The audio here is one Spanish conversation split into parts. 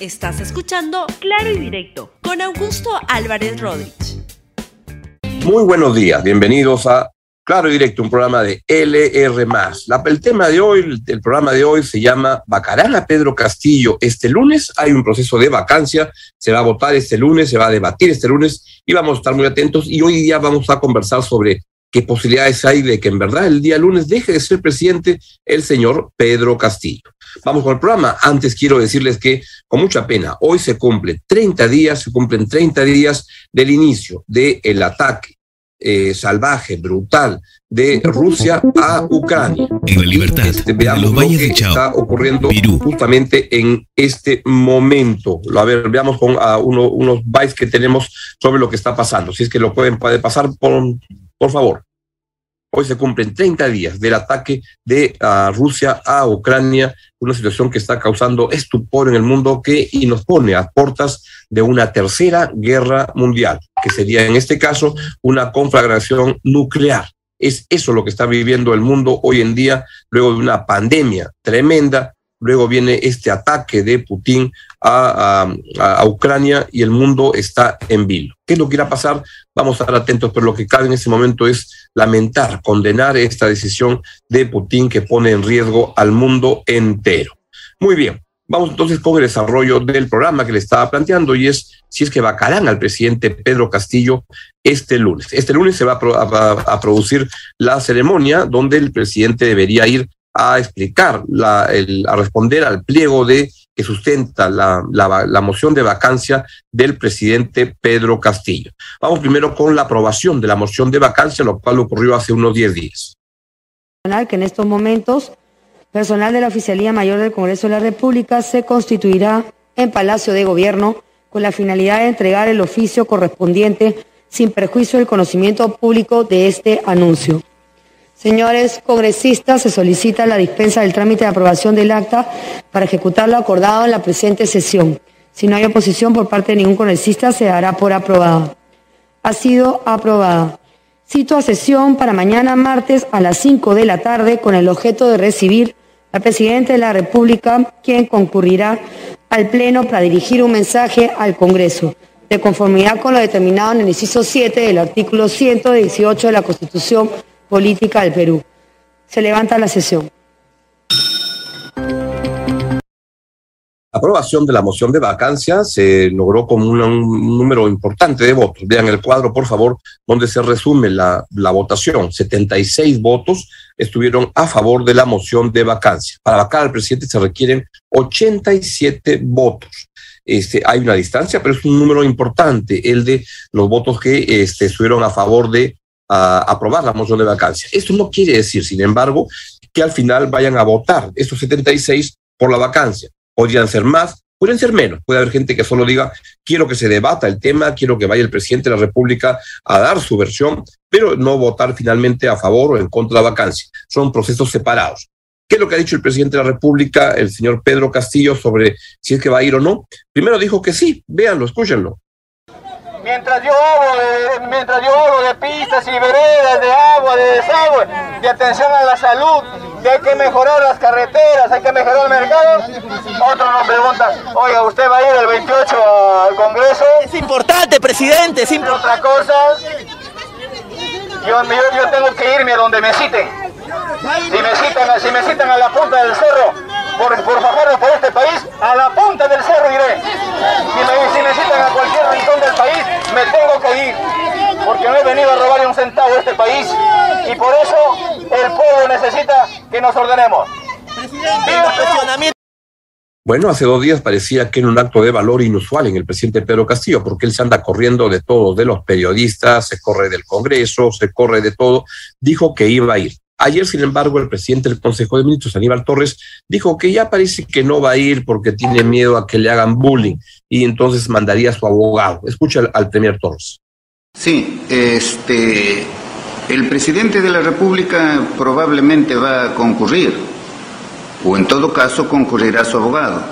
Estás escuchando Claro y Directo con Augusto Álvarez Rodríguez. Muy buenos días, bienvenidos a Claro y Directo, un programa de LR. La, el tema de hoy, el, programa de hoy se llama ¿Vacarán a Pedro Castillo este lunes? Hay un proceso de vacancia, se va a votar este lunes, se va a debatir este lunes y vamos a estar muy atentos. Y hoy día vamos a conversar sobre qué posibilidades hay de que en verdad el día lunes deje de ser presidente el señor Pedro Castillo. Vamos con el programa. Antes quiero decirles que, con mucha pena, hoy se cumplen 30 días, se cumplen 30 días del inicio del el ataque eh, salvaje, brutal de Rusia a Ucrania. En la libertad, este, veamos lo lo que está ocurriendo justamente en este momento. A ver, veamos con uh, uno, unos bytes que tenemos sobre lo que está pasando. Si es que lo pueden pasar, por, por favor. Hoy se cumplen 30 días del ataque de uh, Rusia a Ucrania, una situación que está causando estupor en el mundo que y nos pone a puertas de una tercera guerra mundial, que sería en este caso una conflagración nuclear. Es eso lo que está viviendo el mundo hoy en día, luego de una pandemia tremenda, luego viene este ataque de Putin a, Ucrania y el mundo está en vilo. ¿Qué es lo que irá a pasar? Vamos a estar atentos, pero lo que cabe en este momento es lamentar, condenar esta decisión de Putin que pone en riesgo al mundo entero. Muy bien, vamos entonces con el desarrollo del programa que le estaba planteando y es si es que vacarán al presidente Pedro Castillo este lunes. Este lunes se va a producir la ceremonia donde el presidente debería ir a explicar, la, el, a responder al pliego de que sustenta la, la, la, moción de vacancia del presidente Pedro Castillo. Vamos primero con la aprobación de la moción de vacancia, lo cual ocurrió hace unos 10 días. Que en estos momentos, personal de la Oficialía Mayor del Congreso de la República se constituirá en Palacio de Gobierno con la finalidad de entregar el oficio correspondiente sin perjuicio del conocimiento público de este anuncio. Señores congresistas, se solicita la dispensa del trámite de aprobación del acta para ejecutar lo acordado en la presente sesión. Si no hay oposición por parte de ningún congresista, se dará por aprobada. Ha sido aprobada. Cito a sesión para mañana martes a las 5 de la tarde con el objeto de recibir al presidente de la República, quien concurrirá al Pleno para dirigir un mensaje al Congreso, de conformidad con lo determinado en el inciso 7 del artículo 118 de la Constitución política del Perú. Se levanta la sesión. aprobación de la moción de vacancia se logró con un, un, número importante de votos. Vean el cuadro, por favor, donde se resume la, la, votación. 76 votos estuvieron a favor de la moción de vacancia. Para vacar al presidente se requieren 87 votos. Este, hay una distancia, pero es un número importante, el de los votos que este, estuvieron a favor de a aprobar la moción de vacancia. Esto no quiere decir, sin embargo, que al final vayan a votar estos 76 por la vacancia. Podrían ser más, pueden ser menos. Puede haber gente que solo diga, quiero que se debata el tema, quiero que vaya el presidente de la República a dar su versión, pero no votar finalmente a favor o en contra de la vacancia. Son procesos separados. ¿Qué es lo que ha dicho el presidente de la República, el señor Pedro Castillo, sobre si es que va a ir o no? Primero dijo que sí, véanlo, escúchenlo. Mientras yo hablo de, mientras yo hablo de pistas y veredas, de agua, de desagüe, de atención a la salud, de hay que mejorar las carreteras, hay que mejorar el mercado, otro nos pregunta, oiga, ¿usted va a ir el 28 al Congreso? Es importante, presidente, es importante. Otra cosa, yo, yo, yo tengo que irme a donde me citen. Si me citan, si me citan a la punta del cerro, por, por bajarlo por este país, a la punta del cerro iré. Si me, si me citan a cualquier rincón del país, me tengo que ir. Porque no he venido a robarle un centavo a este país. Y por eso el pueblo necesita que nos ordenemos. Presidente, bueno, hace dos días parecía que era un acto de valor inusual en el presidente Pedro Castillo, porque él se anda corriendo de todo, de los periodistas, se corre del Congreso, se corre de todo. Dijo que iba a ir. Ayer, sin embargo, el presidente del Consejo de Ministros, Aníbal Torres, dijo que ya parece que no va a ir porque tiene miedo a que le hagan bullying y entonces mandaría a su abogado. Escucha al, al Premier Torres. Sí, este, el presidente de la República probablemente va a concurrir, o en todo caso concurrirá su abogado.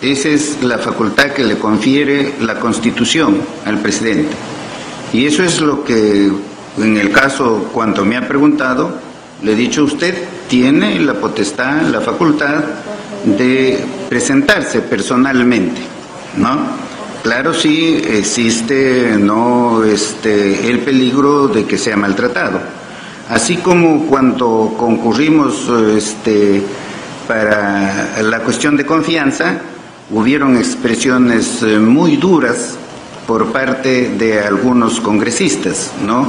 Esa es la facultad que le confiere la Constitución al presidente. Y eso es lo que, en el caso, cuando me ha preguntado, le he dicho, usted tiene la potestad, la facultad de presentarse personalmente ¿no? Claro, sí existe no este el peligro de que sea maltratado. Así como cuando concurrimos este para la cuestión de confianza, hubieron expresiones eh, muy duras por parte de algunos congresistas, ¿no?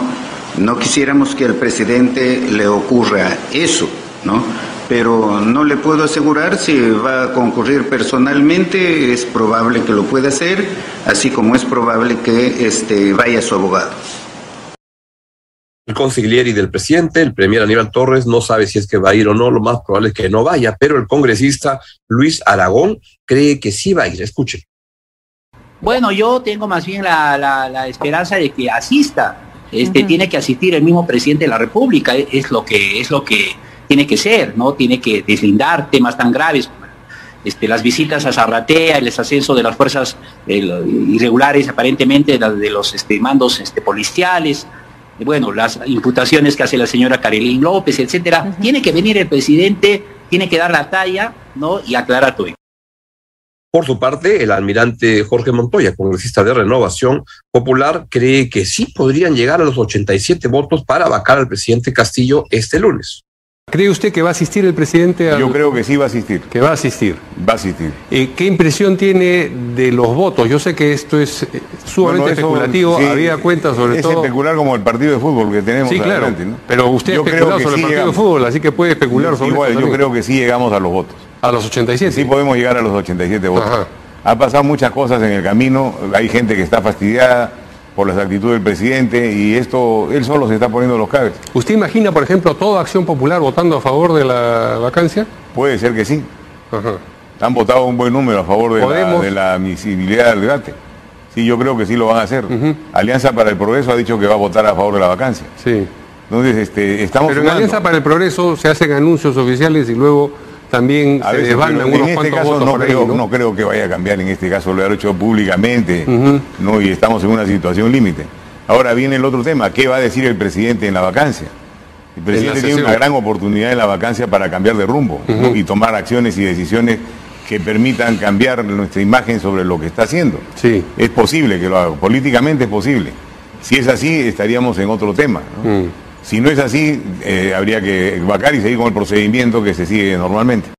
No quisiéramos que al presidente le ocurra eso, ¿no? Pero no le puedo asegurar si va a concurrir personalmente, es probable que lo pueda hacer, así como es probable que este, vaya su abogado. El consiglieri del presidente, el premier Aníbal Torres, no sabe si es que va a ir o no, lo más probable es que no vaya, pero el congresista Luis Aragón cree que sí va a ir. Escuchen. Bueno, yo tengo más bien la, la, la esperanza de que asista. Este, uh -huh. Tiene que asistir el mismo presidente de la República, es lo que, es lo que tiene que ser, ¿no? Tiene que deslindar temas tan graves como este, las visitas a Zarratea, el ascenso de las fuerzas eh, irregulares aparentemente de los este, mandos este, policiales, bueno, las imputaciones que hace la señora Carolín López, etcétera, uh -huh. tiene que venir el presidente, tiene que dar la talla, ¿no? Y aclarar todo. Por su parte, el almirante Jorge Montoya, congresista de Renovación Popular, cree que sí podrían llegar a los 87 votos para vacar al presidente Castillo este lunes. ¿Cree usted que va a asistir el presidente? Al... Yo creo que sí va a asistir. Que va a asistir. Va a asistir. Eh, ¿Qué impresión tiene de los votos? Yo sé que esto es eh, sumamente bueno, eso, especulativo, sí, había cuenta sobre es todo... Es especular como el partido de fútbol que tenemos Sí, claro, adelante, ¿no? pero usted yo ha especulado creo que sobre sí el partido llegamos. de fútbol, así que puede especular sobre Igual, yo también. creo que sí llegamos a los votos. A los 87. Sí podemos llegar a los 87 votos. Ajá. Ha pasado muchas cosas en el camino, hay gente que está fastidiada por las actitudes del presidente y esto, él solo se está poniendo los cables. ¿Usted imagina, por ejemplo, toda acción popular votando a favor de la vacancia? Puede ser que sí. Ajá. Han votado un buen número a favor de, la, de la admisibilidad del debate. Sí, yo creo que sí lo van a hacer. Alianza para el Progreso ha dicho que va a votar a favor de la vacancia. Sí. Entonces, este, estamos Pero en. Alianza para el Progreso se hacen anuncios oficiales y luego también A se veces, unos en este caso no ahí, creo, ¿no? no creo que vaya a cambiar en este caso, lo ha hecho públicamente. ¿no? y estamos en una situación límite. Ahora viene el otro tema, ¿qué va a decir el presidente en la vacancia? El presidente tiene una gran oportunidad en la vacancia para cambiar de rumbo y tomar acciones y decisiones que permitan cambiar nuestra imagen sobre lo que está haciendo. Sí. Es posible que lo haga, políticamente es posible. Si es así, estaríamos en otro tema. ¿no? Mm. Si no es así, eh, habría que vacar y seguir con el procedimiento que se sigue normalmente.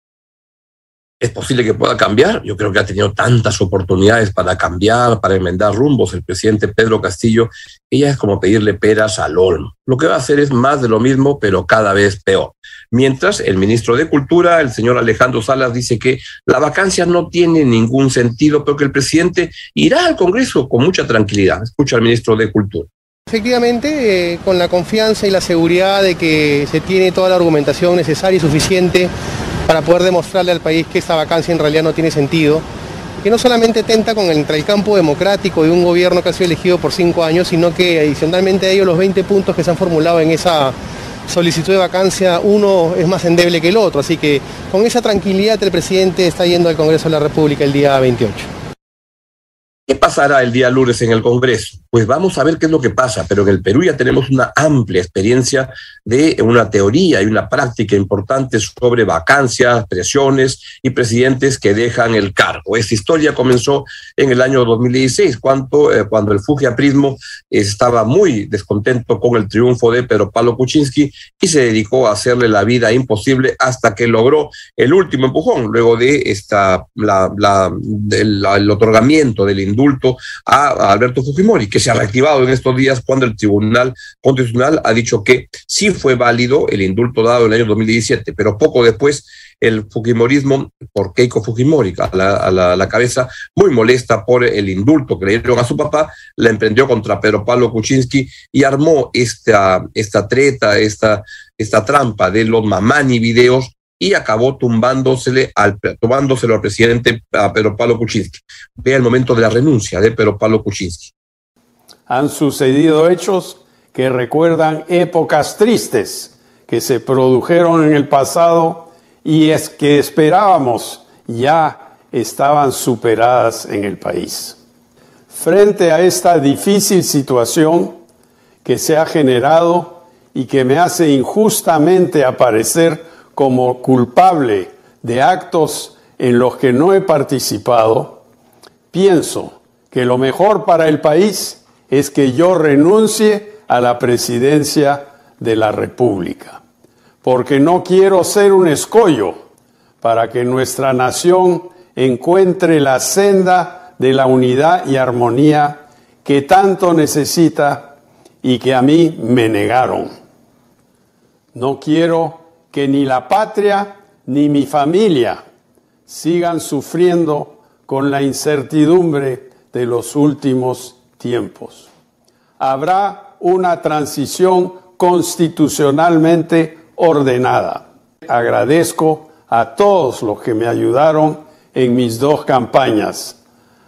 ¿Es posible que pueda cambiar? Yo creo que ha tenido tantas oportunidades para cambiar, para enmendar rumbos el presidente Pedro Castillo. Ella es como pedirle peras al olmo. Lo que va a hacer es más de lo mismo, pero cada vez peor. Mientras el ministro de Cultura, el señor Alejandro Salas, dice que la vacancia no tiene ningún sentido, pero que el presidente irá al Congreso con mucha tranquilidad. Escucha al ministro de Cultura. Efectivamente, eh, con la confianza y la seguridad de que se tiene toda la argumentación necesaria y suficiente para poder demostrarle al país que esta vacancia en realidad no tiene sentido, que no solamente tenta con el, el campo democrático de un gobierno que ha sido elegido por cinco años, sino que adicionalmente a ello los 20 puntos que se han formulado en esa solicitud de vacancia, uno es más endeble que el otro, así que con esa tranquilidad el presidente está yendo al Congreso de la República el día 28. ¿Qué pasará el día lunes en el Congreso? Pues vamos a ver qué es lo que pasa, pero en el Perú ya tenemos una amplia experiencia de una teoría y una práctica importante sobre vacancias, presiones y presidentes que dejan el cargo. Esta historia comenzó en el año 2016, cuando, eh, cuando el Fujiaprismo estaba muy descontento con el triunfo de Pedro Pablo Kuczynski y se dedicó a hacerle la vida imposible hasta que logró el último empujón, luego de esta, la, la, la- el otorgamiento del indulto a, Alberto Fujimori, que se ha reactivado en estos días cuando el Tribunal Constitucional ha dicho que sí fue válido el indulto dado en el año 2017, pero poco después el Fujimorismo, por Keiko Fujimori, a la, a la- a la cabeza, muy molesta por el indulto que le dieron a su papá, la emprendió contra Pedro Pablo Kuczynski y armó esta, esta treta, esta, esta trampa de los mamani videos y acabó tumbándosele al, tumbándoselo al presidente a Pedro Pablo Kuczynski. Vea el momento de la renuncia de Pedro Pablo Kuczynski. Han sucedido hechos que recuerdan épocas tristes que se produjeron en el pasado y es que esperábamos ya estaban superadas en el país. Frente a esta difícil situación que se ha generado y que me hace injustamente aparecer como culpable de actos en los que no he participado, pienso que lo mejor para el país es que yo renuncie a la presidencia de la República, porque no quiero ser un escollo para que nuestra nación encuentre la senda de la unidad y armonía que tanto necesita y que a mí me negaron. No quiero que ni la patria ni mi familia sigan sufriendo con la incertidumbre de los últimos tiempos. Habrá una transición constitucionalmente ordenada. Agradezco a todos los que me ayudaron en mis dos campañas,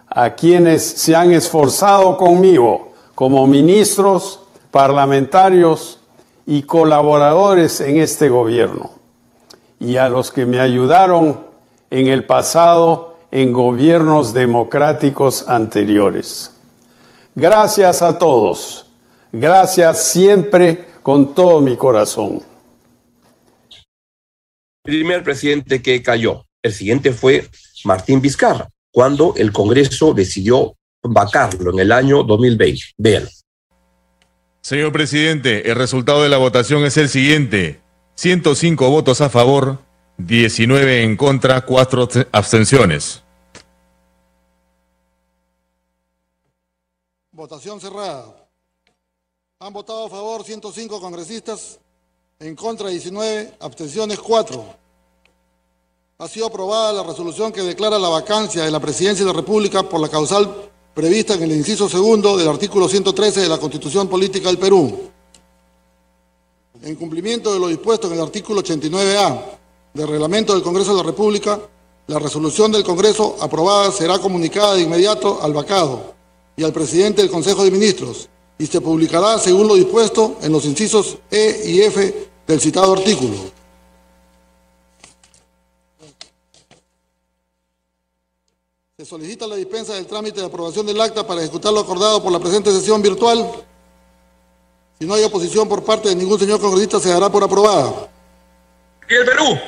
a quienes se han esforzado conmigo como ministros, parlamentarios y colaboradores en este gobierno, y a los que me ayudaron en el pasado en gobiernos democráticos anteriores. Gracias a todos. Gracias siempre con todo mi corazón. Primer presidente que cayó. El siguiente fue Martín Vizcarra, cuando el Congreso decidió vacarlo en el año 2020. Vean. Señor presidente, el resultado de la votación es el siguiente. 105 votos a favor, 19 en contra, 4 abstenciones. Votación cerrada. Han votado a favor 105 congresistas, en contra 19, abstenciones 4. Ha sido aprobada la resolución que declara la vacancia de la presidencia de la República por la causal prevista en el inciso segundo del artículo 113 de la Constitución Política del Perú. En cumplimiento de lo dispuesto en el artículo 89A del Reglamento del Congreso de la República, la resolución del Congreso aprobada será comunicada de inmediato al vacado y al presidente del Consejo de Ministros, y se publicará según lo dispuesto en los incisos E y F del citado artículo. Se solicita la dispensa del trámite de aprobación del acta para ejecutar lo acordado por la presente sesión virtual. Si no hay oposición por parte de ningún señor congresista, se dará por aprobada. ¿Y el Perú?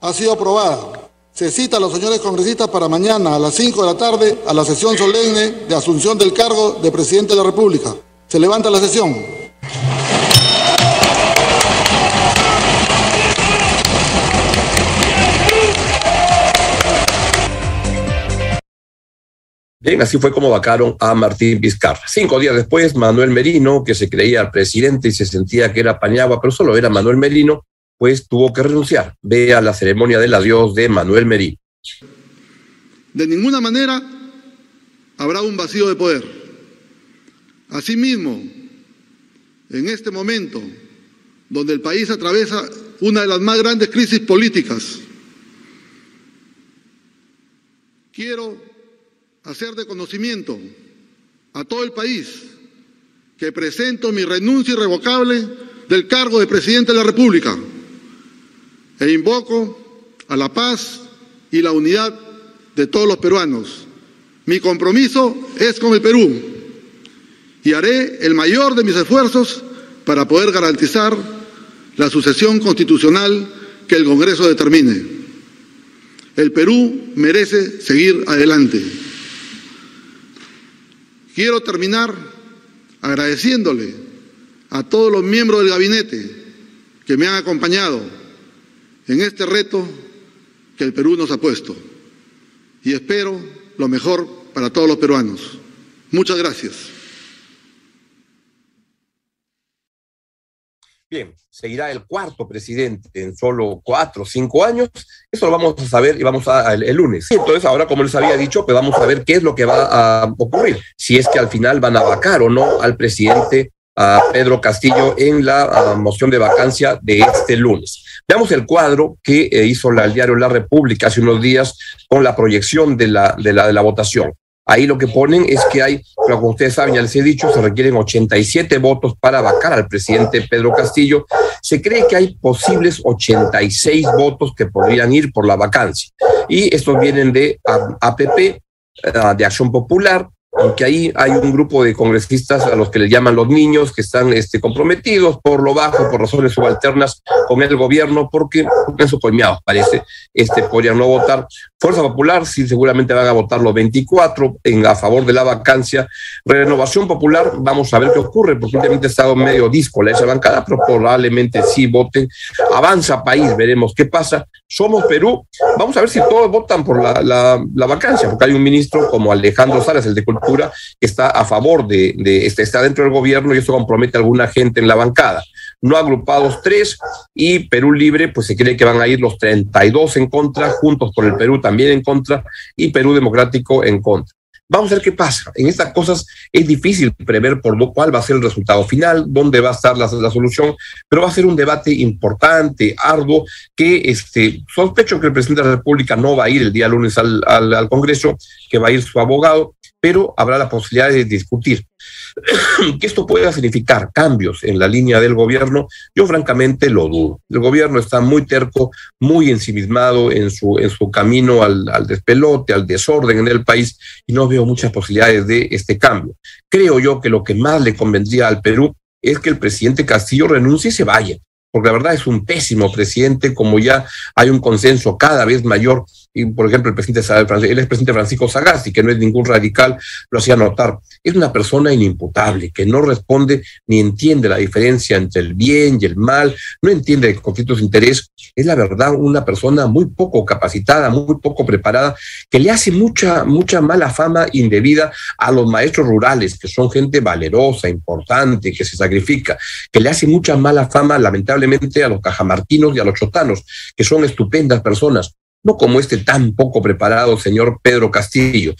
Ha sido aprobada. Se cita a los señores congresistas para mañana a las 5 de la tarde a la sesión solemne de asunción del cargo de presidente de la República. Se levanta la sesión. Bien, así fue como vacaron a Martín Vizcarra. Cinco días después, Manuel Merino, que se creía presidente y se sentía que era Pañagua, pero solo era Manuel Merino, pues tuvo que renunciar. Vea la ceremonia del adiós de Manuel Merino. De ninguna manera habrá un vacío de poder. Asimismo, en este momento, donde el país atraviesa una de las más grandes crisis políticas, quiero hacer de conocimiento a todo el país que presento mi renuncia irrevocable del cargo de presidente de la República e invoco a la paz y la unidad de todos los peruanos. Mi compromiso es con el Perú y haré el mayor de mis esfuerzos para poder garantizar la sucesión constitucional que el Congreso determine. El Perú merece seguir adelante. Quiero terminar agradeciéndole a todos los miembros del gabinete que me han acompañado en este reto que el Perú nos ha puesto. Y espero lo mejor para todos los peruanos. Muchas gracias. Bien, seguirá el cuarto presidente en solo cuatro o cinco años. Eso lo vamos a saber y vamos a el, el lunes. Entonces, ahora, como les había dicho, pues vamos a ver qué es lo que va a ocurrir. Si es que al final van a vacar o no al presidente a Pedro Castillo en la moción de vacancia de este lunes. Veamos el cuadro que eh, hizo el diario La República hace unos días con la proyección de la, de la, de la votación. Ahí lo que ponen es que hay, como ustedes saben, ya les he dicho, se requieren 87 votos para vacar al presidente Pedro Castillo. Se cree que hay posibles 86 votos que podrían ir por la vacancia. Y estos vienen de APP, de Acción Popular aunque ahí hay un grupo de congresistas a los que le llaman los niños, que están este, comprometidos por lo bajo, por razones subalternas con el gobierno, porque, porque su colmeados, parece, este, podrían no votar. Fuerza Popular sí seguramente van a votar los 24 en, a favor de la vacancia. Renovación Popular, vamos a ver qué ocurre, porque últimamente ha estado medio disco esa bancada, pero probablemente sí voten. Avanza País, veremos qué pasa. Somos Perú, vamos a ver si todos votan por la, la, vacancia, porque hay un ministro como Alejandro Salas, el de Cultura, que está a favor de, de este, está dentro del gobierno y eso compromete a alguna gente en la bancada no agrupados tres y Perú Libre, pues se cree que van a ir los 32 en contra, Juntos por el Perú también en contra y Perú Democrático en contra. Vamos a ver qué pasa. En estas cosas es difícil prever por lo cual va a ser el resultado final, dónde va a estar la, solución, pero va a ser un debate importante, arduo, que este, sospecho que el presidente de la República no va a ir el día lunes al, al Congreso, que va a ir su abogado, pero habrá la posibilidad de discutir. que esto pueda significar cambios en la línea del gobierno, yo francamente lo dudo. El gobierno está muy terco, muy ensimismado en su, en su camino al, al despelote, al desorden en el país, y no veo muchas posibilidades de este cambio. Creo yo que lo que más le convendría al Perú es que el presidente Castillo renuncie y se vaya, porque la verdad es un pésimo presidente, como ya hay un consenso cada vez mayor y por ejemplo el presidente el expresidente Francisco Sagasti, que no es ningún radical, lo hacía notar, es una persona inimputable, que no responde ni entiende la diferencia entre el bien y el mal, no entiende conflictos de interés, es la verdad una persona muy poco capacitada, muy poco preparada, que le hace mucha, mucha mala fama indebida a los maestros rurales, que son gente valerosa, importante, que se sacrifica, que le hace mucha mala fama lamentablemente a los cajamarquinos y a los chotanos, que son estupendas personas no como este tan poco preparado señor Pedro Castillo.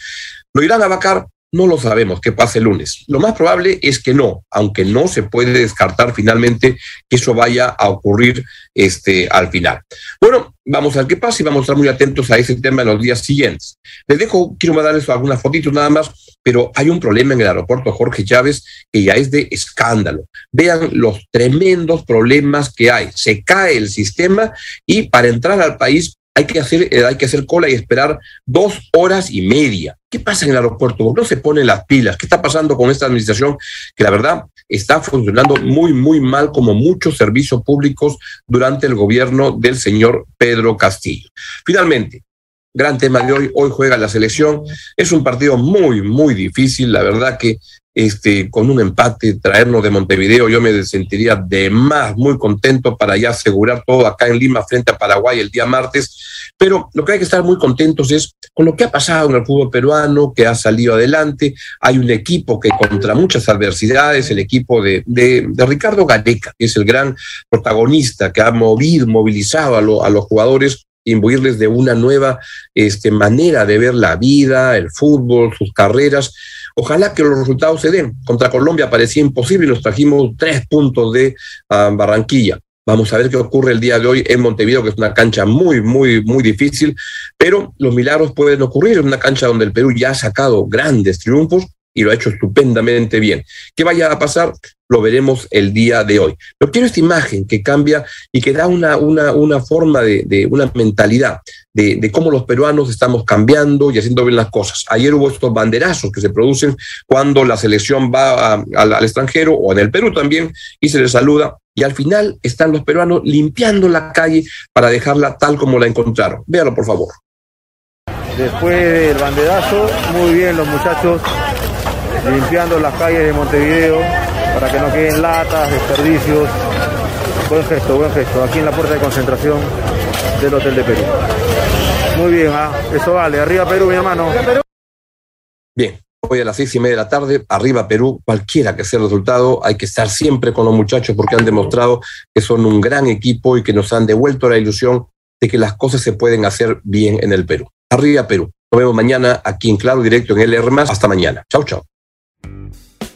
¿Lo irán a vacar? No lo sabemos, que pase el lunes. Lo más probable es que no, aunque no se puede descartar finalmente que eso vaya a ocurrir este, al final. Bueno, vamos a ver qué pasa y vamos a estar muy atentos a ese tema en los días siguientes. Les dejo, quiero mandarles algunas fotitos nada más, pero hay un problema en el aeropuerto Jorge Chávez que ya es de escándalo. Vean los tremendos problemas que hay. Se cae el sistema y para entrar al país hay que hacer, eh, hay que hacer cola y esperar dos horas y media. ¿Qué pasa en el aeropuerto? No se ponen las pilas. ¿Qué está pasando con esta administración que la verdad está funcionando muy, muy mal como muchos servicios públicos durante el gobierno del señor Pedro Castillo? Finalmente, gran tema de hoy. Hoy juega la selección. Es un partido muy, muy difícil. La verdad que este, con un empate, traernos de Montevideo, yo me sentiría de más muy contento para ya asegurar todo acá en Lima frente a Paraguay el día martes. Pero lo que hay que estar muy contentos es con lo que ha pasado en el fútbol peruano, que ha salido adelante. Hay un equipo que contra muchas adversidades, el equipo de, de, Ricardo Gareca, que es el gran protagonista que ha movido, movilizado a, los jugadores imbuirles de una nueva este, manera de ver la vida, el fútbol, sus carreras. Ojalá que los resultados se den. Contra Colombia parecía imposible y nos trajimos tres puntos de ah, Barranquilla. Vamos a ver qué ocurre el día de hoy en Montevideo, que es una cancha muy, muy, muy difícil, pero los milagros pueden ocurrir. en una cancha donde el Perú ya ha sacado grandes triunfos y lo ha hecho estupendamente bien. ¿Qué vaya a pasar? Lo veremos el día de hoy. Pero quiero esta imagen que cambia y que da una, una, una forma de, de, una mentalidad de, de, cómo los peruanos estamos cambiando y haciendo bien las cosas. Ayer hubo estos banderazos que se producen cuando la selección va al, al extranjero o en el Perú también y se les saluda. Y al final están los peruanos limpiando la calle para dejarla tal como la encontraron. Véalo, por favor. Después del banderazo, muy bien los muchachos limpiando las calles de Montevideo para que no queden latas, desperdicios. Buen gesto, buen gesto. Aquí en la puerta de concentración del Hotel de Perú. Muy bien, ¿ah? eso vale. Arriba Perú, mi hermano. Bien, hoy a las seis y media de la tarde, arriba Perú, cualquiera que sea el resultado, hay que estar siempre con los muchachos porque han demostrado que son un gran equipo y que nos han devuelto la ilusión de que las cosas se pueden hacer bien en el Perú. Arriba Perú. Nos vemos mañana aquí en Claro Directo en LR. Hasta mañana. Chau, chau.